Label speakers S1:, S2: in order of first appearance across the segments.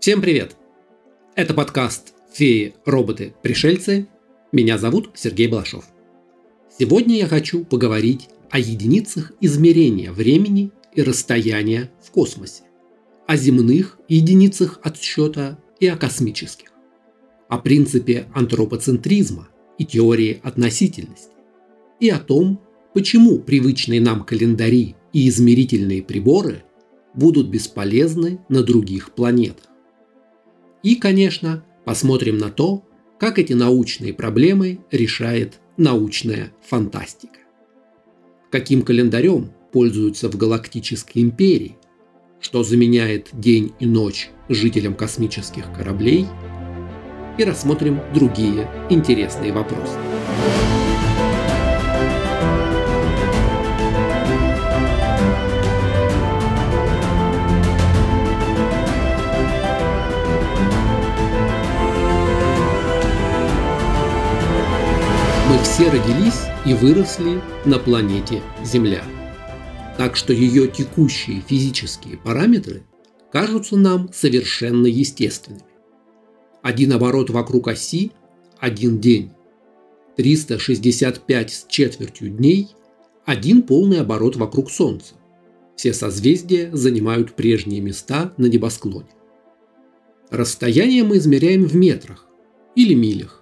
S1: Всем привет! Это подкаст «Феи, роботы, пришельцы». Меня зовут Сергей Балашов. Сегодня я хочу поговорить о единицах измерения времени и расстояния в космосе, о земных единицах отсчета и о космических, о принципе антропоцентризма и теории относительности, и о том, почему привычные нам календари и измерительные приборы будут бесполезны на других планетах. И, конечно, посмотрим на то, как эти научные проблемы решает научная фантастика. Каким календарем пользуются в Галактической империи, что заменяет день и ночь жителям космических кораблей, и рассмотрим другие интересные вопросы. Все родились и выросли на планете Земля. Так что ее текущие физические параметры кажутся нам совершенно естественными. Один оборот вокруг оси – один день. 365 с четвертью дней – один полный оборот вокруг Солнца. Все созвездия занимают прежние места на небосклоне. Расстояние мы измеряем в метрах или милях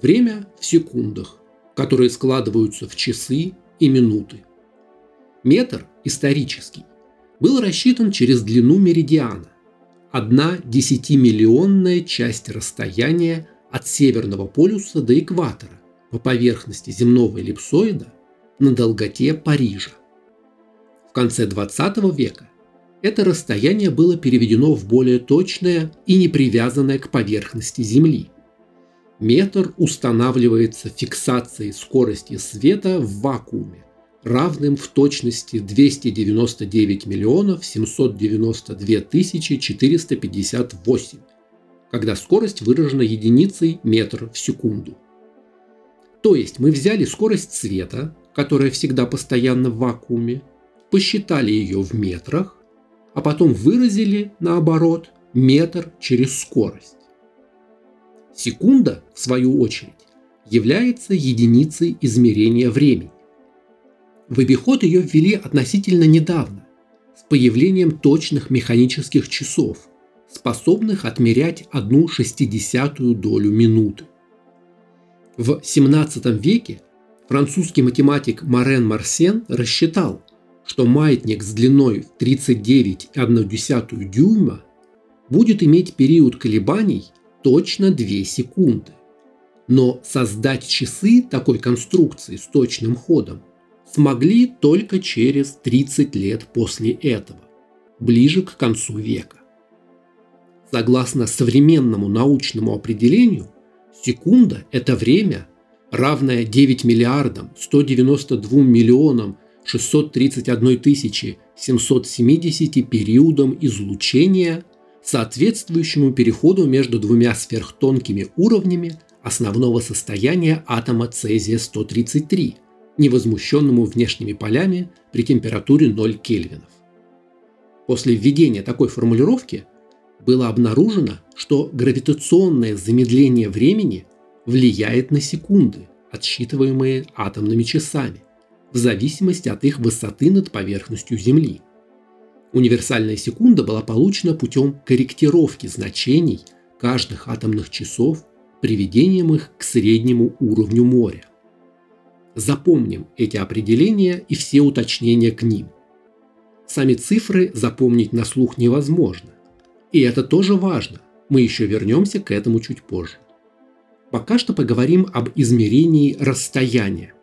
S1: Время в секундах, которые складываются в часы и минуты. Метр исторический был рассчитан через длину меридиана. Одна десятимиллионная часть расстояния от Северного полюса до экватора по поверхности земного эллипсоида на долготе Парижа. В конце 20 века это расстояние было переведено в более точное и не привязанное к поверхности Земли – Метр устанавливается фиксацией скорости света в вакууме, равным в точности 299 миллионов 792 тысячи 458, когда скорость выражена единицей метр в секунду. То есть мы взяли скорость света, которая всегда постоянно в вакууме, посчитали ее в метрах, а потом выразили, наоборот, метр через скорость. Секунда, в свою очередь, является единицей измерения времени. В обиход ее ввели относительно недавно, с появлением точных механических часов, способных отмерять одну шестидесятую долю минуты. В 17 веке французский математик Марен Марсен рассчитал, что маятник с длиной в 39,1 дюйма будет иметь период колебаний – точно 2 секунды. Но создать часы такой конструкции с точным ходом смогли только через 30 лет после этого, ближе к концу века. Согласно современному научному определению, секунда – это время, равное 9 миллиардам 192 миллионам 631 тысячи 770 периодам излучения соответствующему переходу между двумя сверхтонкими уровнями основного состояния атома цезия-133, невозмущенному внешними полями при температуре 0 кельвинов. После введения такой формулировки было обнаружено, что гравитационное замедление времени влияет на секунды, отсчитываемые атомными часами, в зависимости от их высоты над поверхностью Земли – Универсальная секунда была получена путем корректировки значений каждых атомных часов приведением их к среднему уровню моря. Запомним эти определения и все уточнения к ним. Сами цифры запомнить на слух невозможно. И это тоже важно. Мы еще вернемся к этому чуть позже. Пока что поговорим об измерении расстояния.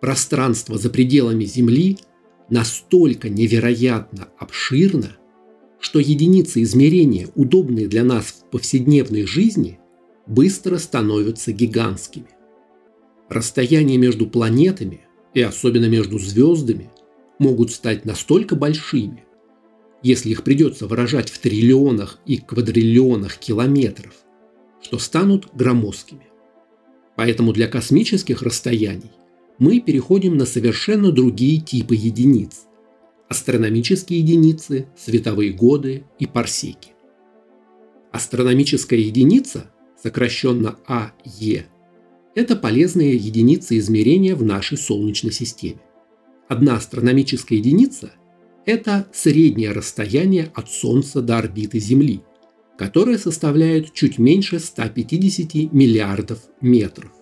S1: Пространство за пределами Земли – настолько невероятно обширно, что единицы измерения, удобные для нас в повседневной жизни, быстро становятся гигантскими. Расстояния между планетами и особенно между звездами могут стать настолько большими, если их придется выражать в триллионах и квадриллионах километров, что станут громоздкими. Поэтому для космических расстояний мы переходим на совершенно другие типы единиц, астрономические единицы, световые годы и парсеки. Астрономическая единица, сокращенно АЕ, это полезные единицы измерения в нашей Солнечной системе. Одна астрономическая единица – это среднее расстояние от Солнца до орбиты Земли, которое составляет чуть меньше 150 миллиардов метров.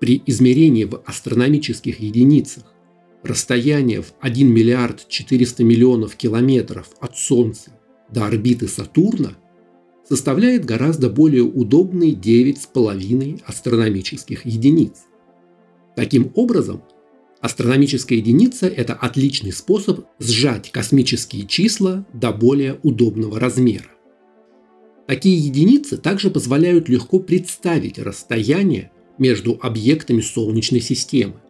S1: При измерении в астрономических единицах расстояние в 1 миллиард 400 миллионов километров от Солнца до орбиты Сатурна составляет гораздо более удобные 9,5 астрономических единиц. Таким образом, астрономическая единица – это отличный способ сжать космические числа до более удобного размера. Такие единицы также позволяют легко представить расстояние между объектами Солнечной системы.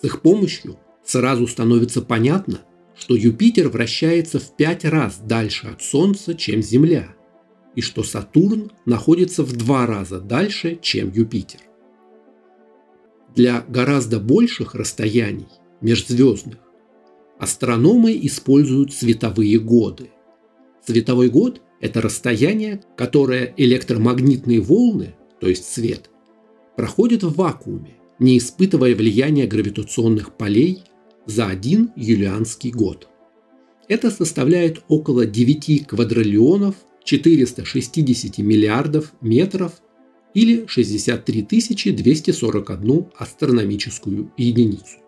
S1: С их помощью сразу становится понятно, что Юпитер вращается в пять раз дальше от Солнца, чем Земля – и что Сатурн находится в два раза дальше, чем Юпитер. Для гораздо больших расстояний межзвездных астрономы используют световые годы. Световой год – это расстояние, которое электромагнитные волны, то есть свет, проходят в вакууме, не испытывая влияния гравитационных полей за один юлианский год. Это составляет около 9 квадриллионов 460 миллиардов метров или 63 241 астрономическую единицу.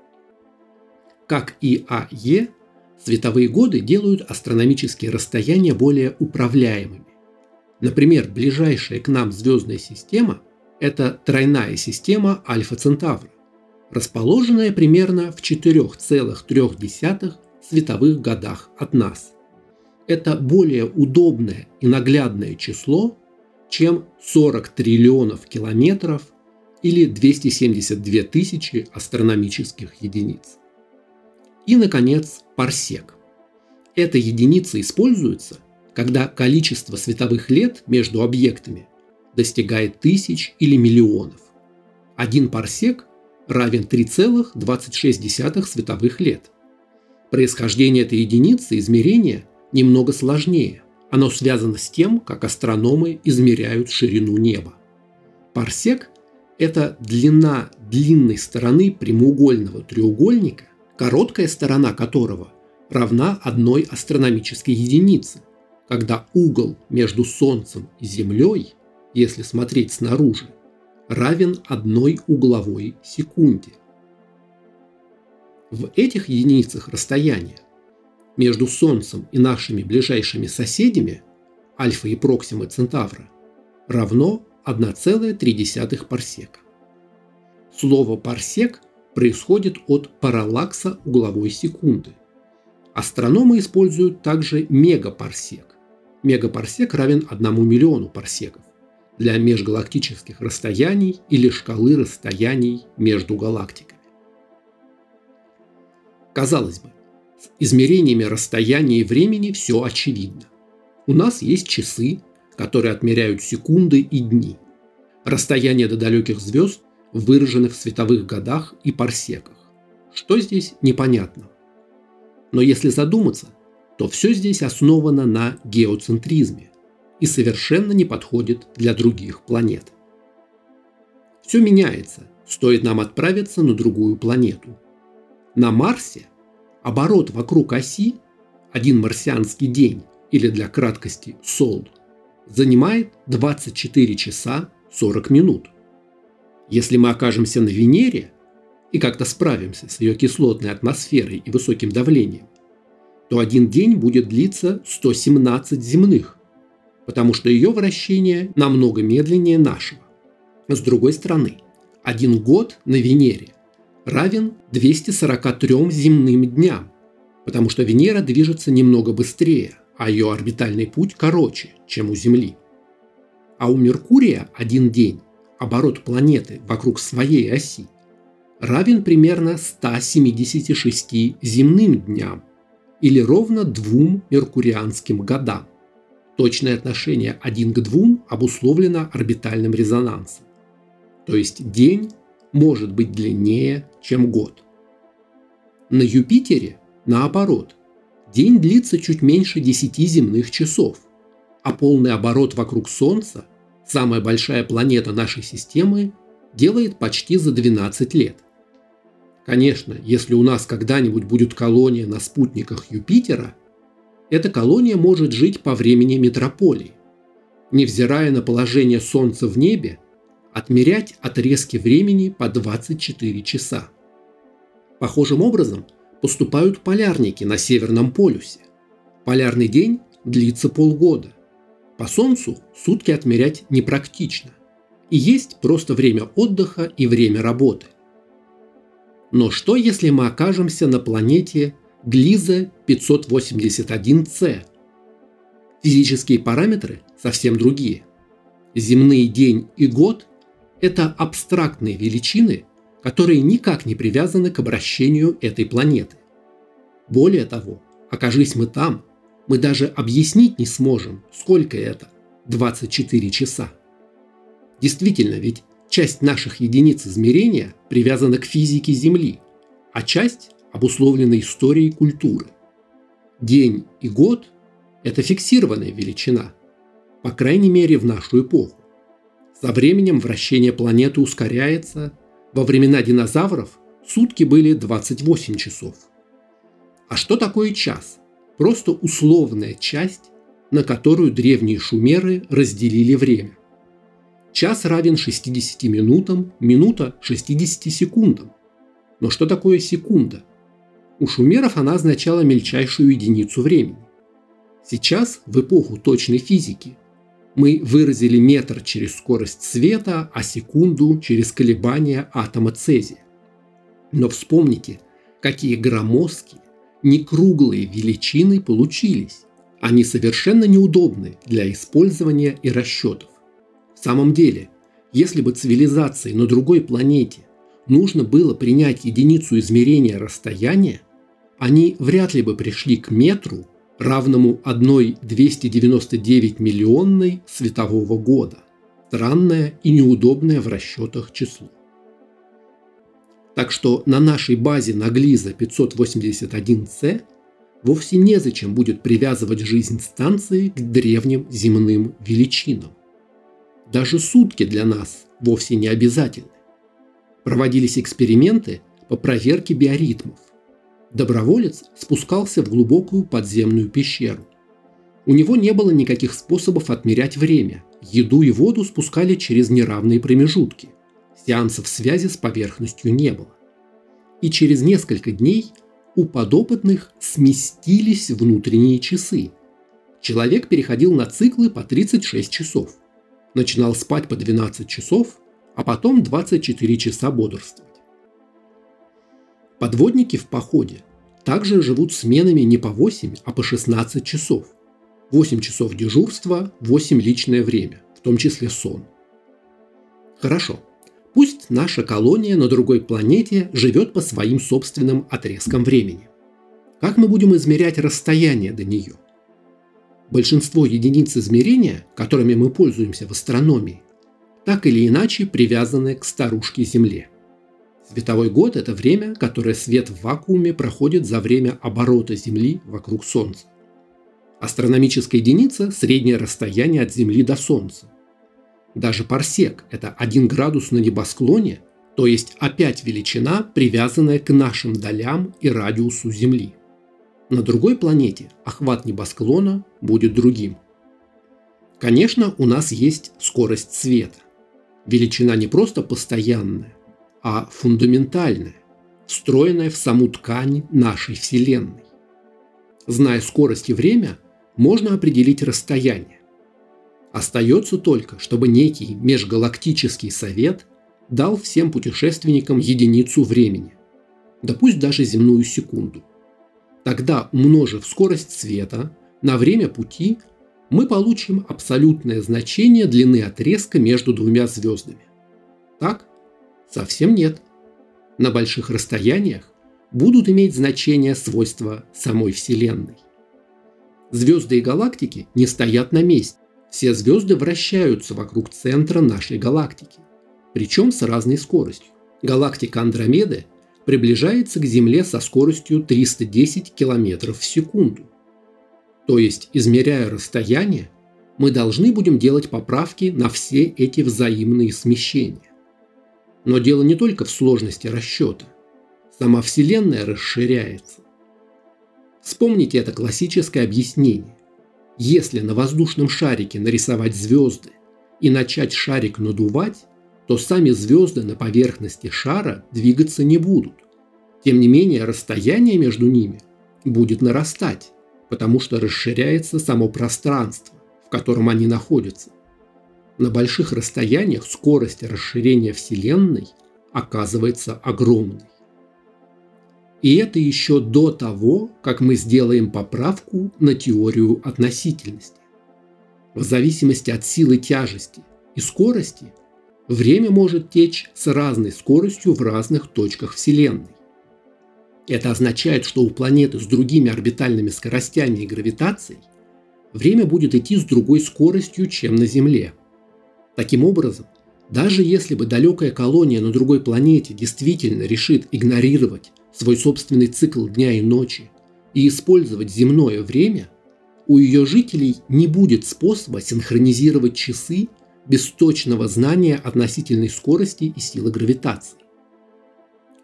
S1: Как и АЕ, световые годы делают астрономические расстояния более управляемыми. Например, ближайшая к нам звездная система – это тройная система Альфа Центавра, расположенная примерно в 4,3 световых годах от нас – это более удобное и наглядное число, чем 40 триллионов километров или 272 тысячи астрономических единиц. И, наконец, парсек. Эта единица используется, когда количество световых лет между объектами достигает тысяч или миллионов. Один парсек равен 3,26 световых лет. Происхождение этой единицы измерения немного сложнее. Оно связано с тем, как астрономы измеряют ширину неба. Парсек – это длина длинной стороны прямоугольного треугольника, короткая сторона которого равна одной астрономической единице, когда угол между Солнцем и Землей, если смотреть снаружи, равен одной угловой секунде. В этих единицах расстояния между Солнцем и нашими ближайшими соседями, Альфа и Проксима Центавра, равно 1,3 парсека. Слово «парсек» происходит от параллакса угловой секунды. Астрономы используют также мегапарсек. Мегапарсек равен 1 миллиону парсеков для межгалактических расстояний или шкалы расстояний между галактиками. Казалось бы, с измерениями расстояния и времени все очевидно. У нас есть часы, которые отмеряют секунды и дни. Расстояние до далеких звезд выражены в световых годах и парсеках. Что здесь непонятно? Но если задуматься, то все здесь основано на геоцентризме и совершенно не подходит для других планет. Все меняется, стоит нам отправиться на другую планету. На Марсе Оборот вокруг оси, один марсианский день, или для краткости сол, занимает 24 часа 40 минут. Если мы окажемся на Венере и как-то справимся с ее кислотной атмосферой и высоким давлением, то один день будет длиться 117 земных, потому что ее вращение намного медленнее нашего. С другой стороны, один год на Венере равен 243 земным дням, потому что Венера движется немного быстрее, а ее орбитальный путь короче, чем у Земли. А у Меркурия один день, оборот планеты вокруг своей оси, равен примерно 176 земным дням или ровно двум меркурианским годам. Точное отношение один к двум обусловлено орбитальным резонансом. То есть день может быть длиннее, чем год. На Юпитере наоборот, день длится чуть меньше 10 земных часов, а полный оборот вокруг Солнца, самая большая планета нашей системы, делает почти за 12 лет. Конечно, если у нас когда-нибудь будет колония на спутниках Юпитера, эта колония может жить по времени метрополии. Невзирая на положение Солнца в небе, отмерять отрезки времени по 24 часа. Похожим образом поступают полярники на Северном полюсе. Полярный день длится полгода. По Солнцу сутки отмерять непрактично. И есть просто время отдыха и время работы. Но что если мы окажемся на планете Глиза 581c? Физические параметры совсем другие. Земные день и год это абстрактные величины, которые никак не привязаны к обращению этой планеты. Более того, окажись мы там, мы даже объяснить не сможем, сколько это – 24 часа. Действительно, ведь часть наших единиц измерения привязана к физике Земли, а часть обусловлена историей культуры. День и год – это фиксированная величина, по крайней мере в нашу эпоху. Со временем вращение планеты ускоряется. Во времена динозавров сутки были 28 часов. А что такое час? Просто условная часть, на которую древние шумеры разделили время. Час равен 60 минутам, минута 60 секундам. Но что такое секунда? У шумеров она означала мельчайшую единицу времени. Сейчас, в эпоху точной физики, мы выразили метр через скорость света, а секунду через колебания атома цезия. Но вспомните, какие громоздкие, некруглые величины получились. Они совершенно неудобны для использования и расчетов. В самом деле, если бы цивилизации на другой планете нужно было принять единицу измерения расстояния, они вряд ли бы пришли к метру равному 1,299 миллионной светового года. Странное и неудобное в расчетах число. Так что на нашей базе Наглиза 581c вовсе незачем будет привязывать жизнь станции к древним земным величинам. Даже сутки для нас вовсе не обязательны. Проводились эксперименты по проверке биоритмов. Доброволец спускался в глубокую подземную пещеру. У него не было никаких способов отмерять время. Еду и воду спускали через неравные промежутки. Сеансов связи с поверхностью не было. И через несколько дней у подопытных сместились внутренние часы. Человек переходил на циклы по 36 часов. Начинал спать по 12 часов, а потом 24 часа бодрствовать. Подводники в походе также живут сменами не по 8, а по 16 часов. 8 часов дежурства, 8 личное время, в том числе сон. Хорошо. Пусть наша колония на другой планете живет по своим собственным отрезкам времени. Как мы будем измерять расстояние до нее? Большинство единиц измерения, которыми мы пользуемся в астрономии, так или иначе привязаны к старушке Земле. Световой год – это время, которое свет в вакууме проходит за время оборота Земли вокруг Солнца. Астрономическая единица – среднее расстояние от Земли до Солнца. Даже парсек – это 1 градус на небосклоне, то есть опять величина, привязанная к нашим долям и радиусу Земли. На другой планете охват небосклона будет другим. Конечно, у нас есть скорость света. Величина не просто постоянная, а фундаментальное, встроенное в саму ткань нашей Вселенной. Зная скорость и время, можно определить расстояние. Остается только, чтобы некий межгалактический совет дал всем путешественникам единицу времени, да пусть даже земную секунду. Тогда, умножив скорость света на время пути, мы получим абсолютное значение длины отрезка между двумя звездами. Так, Совсем нет. На больших расстояниях будут иметь значение свойства самой Вселенной. Звезды и галактики не стоят на месте. Все звезды вращаются вокруг центра нашей галактики, причем с разной скоростью. Галактика Андромеды приближается к Земле со скоростью 310 км в секунду. То есть, измеряя расстояние, мы должны будем делать поправки на все эти взаимные смещения. Но дело не только в сложности расчета. Сама Вселенная расширяется. Вспомните это классическое объяснение. Если на воздушном шарике нарисовать звезды и начать шарик надувать, то сами звезды на поверхности шара двигаться не будут. Тем не менее, расстояние между ними будет нарастать, потому что расширяется само пространство, в котором они находятся. На больших расстояниях скорость расширения Вселенной оказывается огромной. И это еще до того, как мы сделаем поправку на теорию относительности. В зависимости от силы тяжести и скорости время может течь с разной скоростью в разных точках Вселенной. Это означает, что у планеты с другими орбитальными скоростями и гравитацией время будет идти с другой скоростью, чем на Земле. Таким образом, даже если бы далекая колония на другой планете действительно решит игнорировать свой собственный цикл дня и ночи и использовать земное время, у ее жителей не будет способа синхронизировать часы без точного знания относительной скорости и силы гравитации.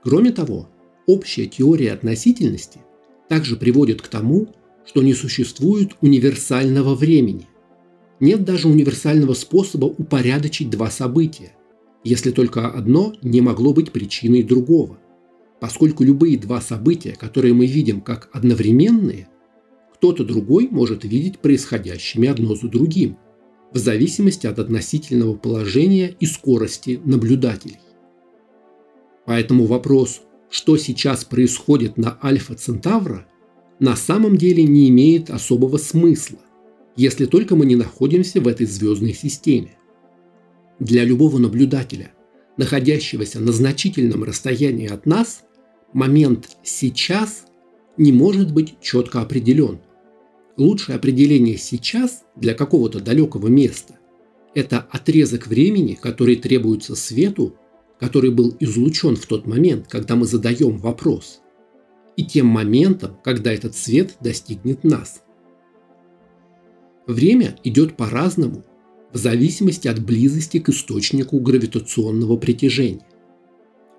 S1: Кроме того, общая теория относительности также приводит к тому, что не существует универсального времени. Нет даже универсального способа упорядочить два события, если только одно не могло быть причиной другого. Поскольку любые два события, которые мы видим как одновременные, кто-то другой может видеть происходящими одно за другим, в зависимости от относительного положения и скорости наблюдателей. Поэтому вопрос что сейчас происходит на Альфа Центавра, на самом деле не имеет особого смысла, если только мы не находимся в этой звездной системе. Для любого наблюдателя, находящегося на значительном расстоянии от нас, момент «сейчас» не может быть четко определен. Лучшее определение «сейчас» для какого-то далекого места – это отрезок времени, который требуется свету который был излучен в тот момент, когда мы задаем вопрос, и тем моментом, когда этот свет достигнет нас. Время идет по-разному в зависимости от близости к источнику гравитационного притяжения.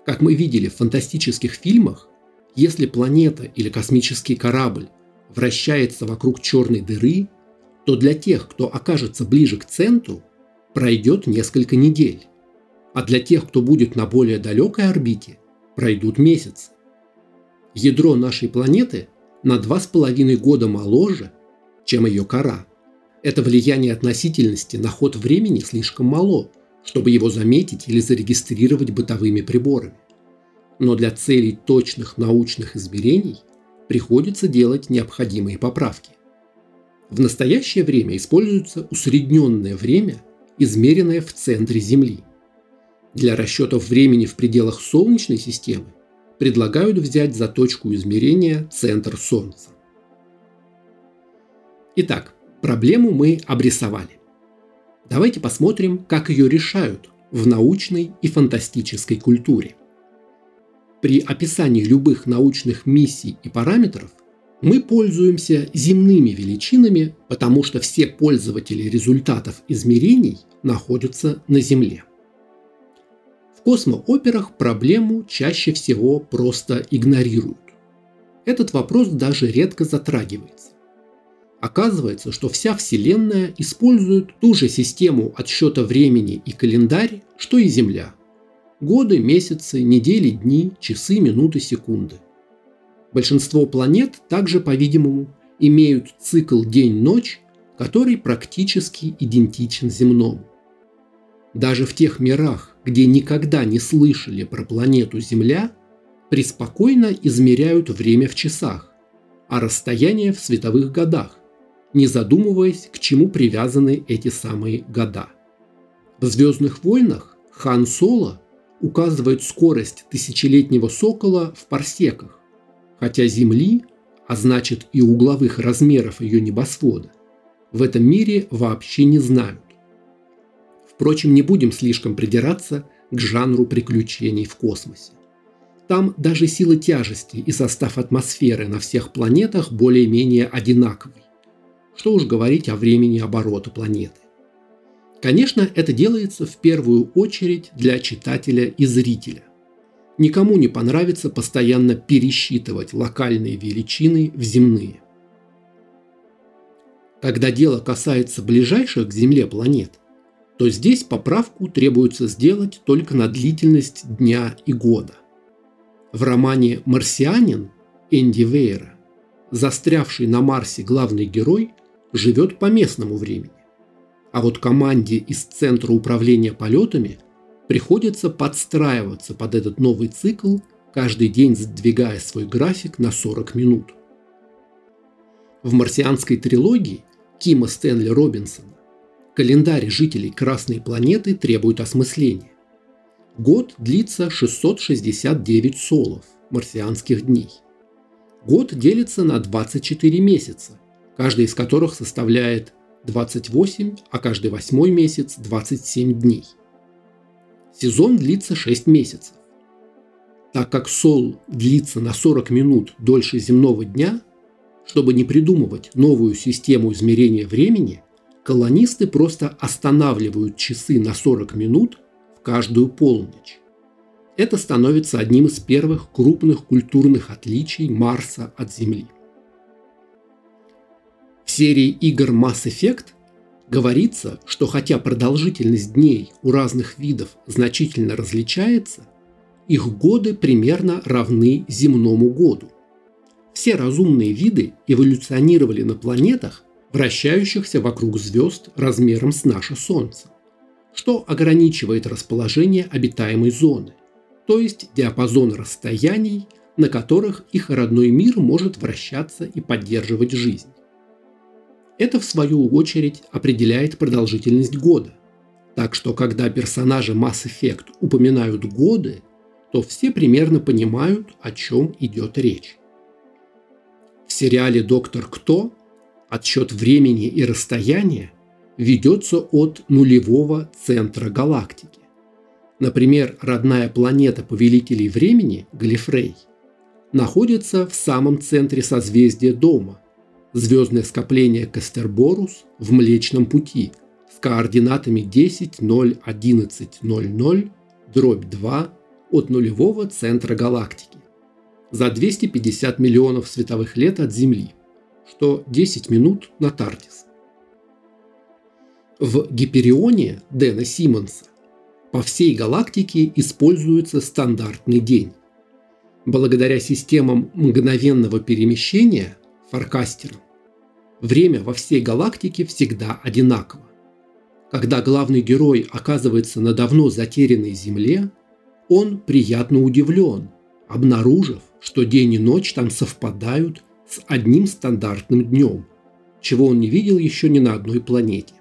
S1: Как мы видели в фантастических фильмах, если планета или космический корабль вращается вокруг черной дыры, то для тех, кто окажется ближе к центру, пройдет несколько недель а для тех, кто будет на более далекой орбите, пройдут месяцы. Ядро нашей планеты на 2,5 года моложе, чем ее кора. Это влияние относительности на ход времени слишком мало, чтобы его заметить или зарегистрировать бытовыми приборами. Но для целей точных научных измерений приходится делать необходимые поправки. В настоящее время используется усредненное время, измеренное в центре Земли – для расчетов времени в пределах Солнечной системы предлагают взять за точку измерения центр Солнца. Итак, проблему мы обрисовали. Давайте посмотрим, как ее решают в научной и фантастической культуре. При описании любых научных миссий и параметров мы пользуемся земными величинами, потому что все пользователи результатов измерений находятся на Земле. В космооперах проблему чаще всего просто игнорируют. Этот вопрос даже редко затрагивается. Оказывается, что вся Вселенная использует ту же систему отсчета времени и календарь, что и Земля. Годы, месяцы, недели, дни, часы, минуты, секунды. Большинство планет также, по-видимому, имеют цикл день-ночь, который практически идентичен земному. Даже в тех мирах, где никогда не слышали про планету Земля, преспокойно измеряют время в часах, а расстояние в световых годах, не задумываясь, к чему привязаны эти самые года. В «Звездных войнах» Хан Соло указывает скорость тысячелетнего сокола в парсеках, хотя Земли, а значит и угловых размеров ее небосвода, в этом мире вообще не знают. Впрочем, не будем слишком придираться к жанру приключений в космосе. Там даже сила тяжести и состав атмосферы на всех планетах более-менее одинаковый. Что уж говорить о времени оборота планеты. Конечно, это делается в первую очередь для читателя и зрителя. Никому не понравится постоянно пересчитывать локальные величины в земные. Когда дело касается ближайших к Земле планет, то здесь поправку требуется сделать только на длительность дня и года. В романе «Марсианин» Энди Вейера застрявший на Марсе главный герой живет по местному времени. А вот команде из Центра управления полетами приходится подстраиваться под этот новый цикл, каждый день сдвигая свой график на 40 минут. В марсианской трилогии Кима Стэнли Робинсона календарь жителей Красной планеты требует осмысления. Год длится 669 солов, марсианских дней. Год делится на 24 месяца, каждый из которых составляет 28, а каждый восьмой месяц 27 дней. Сезон длится 6 месяцев. Так как сол длится на 40 минут дольше земного дня, чтобы не придумывать новую систему измерения времени, колонисты просто останавливают часы на 40 минут в каждую полночь. Это становится одним из первых крупных культурных отличий Марса от Земли. В серии игр Mass Effect говорится, что хотя продолжительность дней у разных видов значительно различается, их годы примерно равны земному году. Все разумные виды эволюционировали на планетах, вращающихся вокруг звезд размером с наше Солнце, что ограничивает расположение обитаемой зоны, то есть диапазон расстояний, на которых их родной мир может вращаться и поддерживать жизнь. Это, в свою очередь, определяет продолжительность года. Так что, когда персонажи Mass Effect упоминают годы, то все примерно понимают, о чем идет речь. В сериале «Доктор Кто» отсчет времени и расстояния ведется от нулевого центра галактики. Например, родная планета Повелителей Времени, Галифрей, находится в самом центре созвездия Дома, звездное скопление Кастерборус в Млечном Пути с координатами 10, 0, 11, 0, 0, дробь 2 от нулевого центра галактики за 250 миллионов световых лет от Земли, что 10 минут на Тартис. В Гиперионе Дэна Симмонса по всей галактике используется стандартный день. Благодаря системам мгновенного перемещения форкастерам время во всей галактике всегда одинаково. Когда главный герой оказывается на давно затерянной Земле, он приятно удивлен, обнаружив, что день и ночь там совпадают с одним стандартным днем, чего он не видел еще ни на одной планете.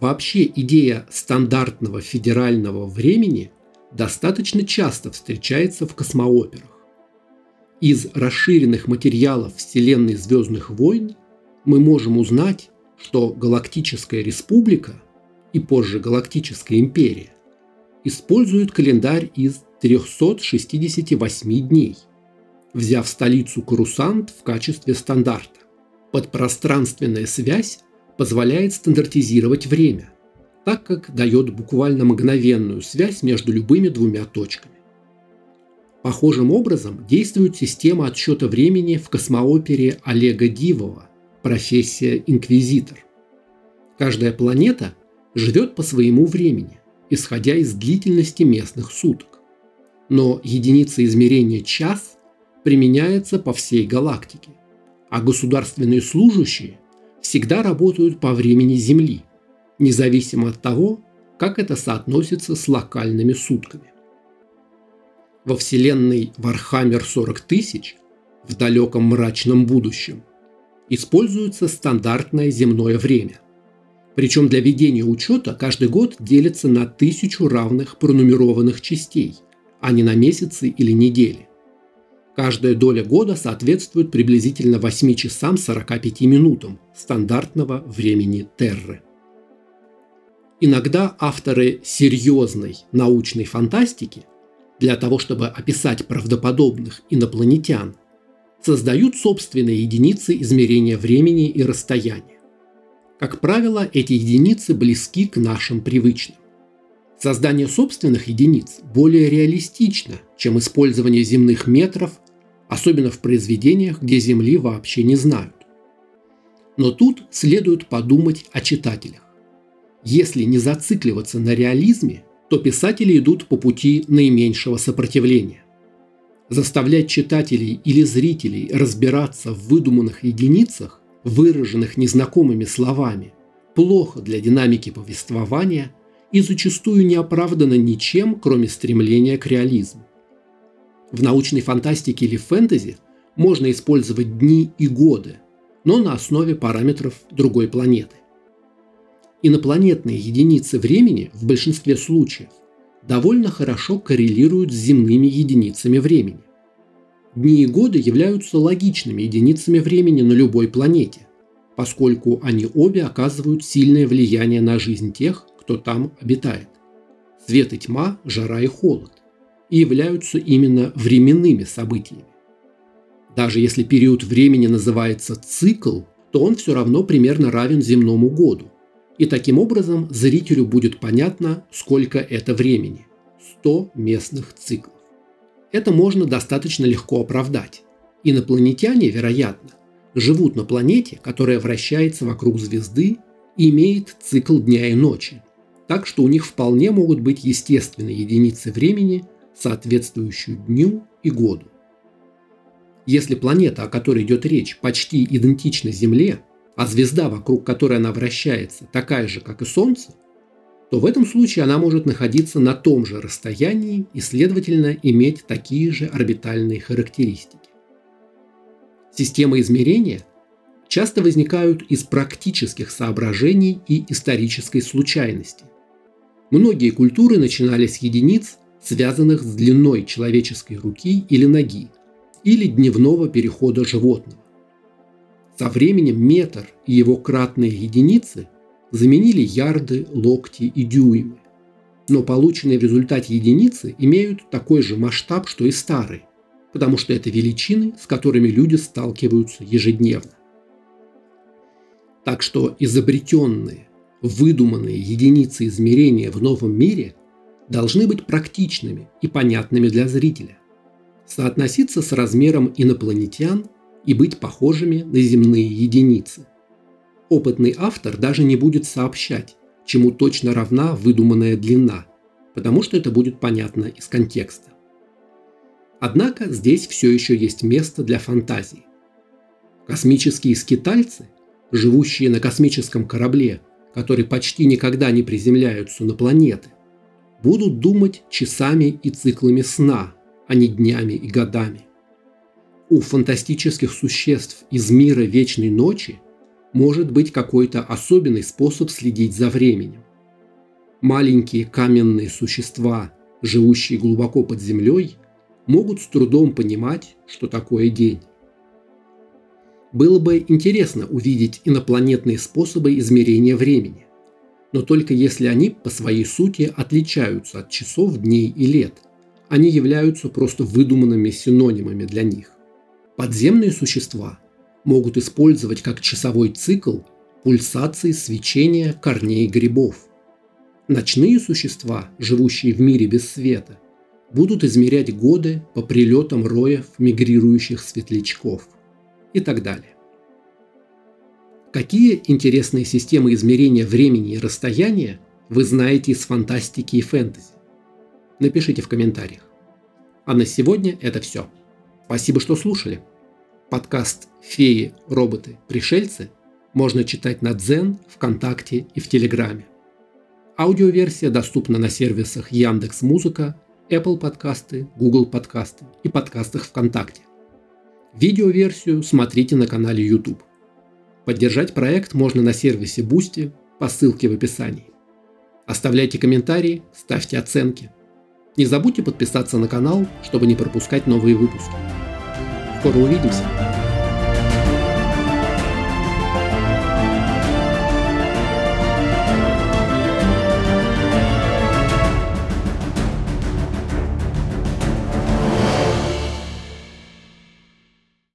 S1: Вообще идея стандартного федерального времени достаточно часто встречается в космооперах. Из расширенных материалов Вселенной Звездных войн мы можем узнать, что Галактическая Республика и позже Галактическая Империя используют календарь из 368 дней, взяв столицу Карусант в качестве стандарта. Подпространственная связь позволяет стандартизировать время, так как дает буквально мгновенную связь между любыми двумя точками. Похожим образом действует система отсчета времени в космоопере Олега Дивова «Профессия инквизитор». Каждая планета живет по своему времени, исходя из длительности местных суток но единица измерения час применяется по всей галактике, а государственные служащие всегда работают по времени Земли, независимо от того, как это соотносится с локальными сутками. Во вселенной Warhammer 40 тысяч в далеком мрачном будущем используется стандартное земное время. Причем для ведения учета каждый год делится на тысячу равных пронумерованных частей – а не на месяцы или недели. Каждая доля года соответствует приблизительно 8 часам 45 минутам стандартного времени Терры. Иногда авторы серьезной научной фантастики для того, чтобы описать правдоподобных инопланетян, создают собственные единицы измерения времени и расстояния. Как правило, эти единицы близки к нашим привычным. Создание собственных единиц более реалистично, чем использование земных метров, особенно в произведениях, где Земли вообще не знают. Но тут следует подумать о читателях. Если не зацикливаться на реализме, то писатели идут по пути наименьшего сопротивления. Заставлять читателей или зрителей разбираться в выдуманных единицах, выраженных незнакомыми словами, плохо для динамики повествования и зачастую не оправдано ничем, кроме стремления к реализму. В научной фантастике или фэнтези можно использовать дни и годы, но на основе параметров другой планеты. Инопланетные единицы времени в большинстве случаев довольно хорошо коррелируют с земными единицами времени. Дни и годы являются логичными единицами времени на любой планете, поскольку они обе оказывают сильное влияние на жизнь тех, кто там обитает. Свет и тьма, жара и холод. И являются именно временными событиями. Даже если период времени называется цикл, то он все равно примерно равен земному году. И таким образом зрителю будет понятно, сколько это времени. 100 местных циклов. Это можно достаточно легко оправдать. Инопланетяне, вероятно, живут на планете, которая вращается вокруг звезды и имеет цикл дня и ночи, так что у них вполне могут быть естественные единицы времени, соответствующие дню и году. Если планета, о которой идет речь, почти идентична Земле, а звезда, вокруг которой она вращается, такая же, как и Солнце, то в этом случае она может находиться на том же расстоянии и, следовательно, иметь такие же орбитальные характеристики. Системы измерения часто возникают из практических соображений и исторической случайности. Многие культуры начинали с единиц, связанных с длиной человеческой руки или ноги, или дневного перехода животного. Со временем метр и его кратные единицы заменили ярды, локти и дюймы. Но полученные в результате единицы имеют такой же масштаб, что и старые, потому что это величины, с которыми люди сталкиваются ежедневно. Так что изобретенные выдуманные единицы измерения в новом мире должны быть практичными и понятными для зрителя, соотноситься с размером инопланетян и быть похожими на земные единицы. Опытный автор даже не будет сообщать, чему точно равна выдуманная длина, потому что это будет понятно из контекста. Однако здесь все еще есть место для фантазии. Космические скитальцы, живущие на космическом корабле которые почти никогда не приземляются на планеты, будут думать часами и циклами сна, а не днями и годами. У фантастических существ из мира вечной ночи может быть какой-то особенный способ следить за временем. Маленькие каменные существа, живущие глубоко под землей, могут с трудом понимать, что такое день. Было бы интересно увидеть инопланетные способы измерения времени, но только если они по своей сути отличаются от часов, дней и лет. Они являются просто выдуманными синонимами для них. Подземные существа могут использовать как часовой цикл пульсации свечения корней грибов. Ночные существа, живущие в мире без света, будут измерять годы по прилетам роев мигрирующих светлячков – и так далее. Какие интересные системы измерения времени и расстояния вы знаете из фантастики и фэнтези? Напишите в комментариях. А на сегодня это все. Спасибо, что слушали. Подкаст «Феи, роботы, пришельцы» можно читать на Дзен, ВКонтакте и в Телеграме. Аудиоверсия доступна на сервисах Яндекс Музыка, Apple подкасты, Google подкасты и подкастах ВКонтакте. Видеоверсию смотрите на канале YouTube. Поддержать проект можно на сервисе Boosty по ссылке в описании. Оставляйте комментарии, ставьте оценки. Не забудьте подписаться на канал, чтобы не пропускать новые выпуски. Скоро увидимся!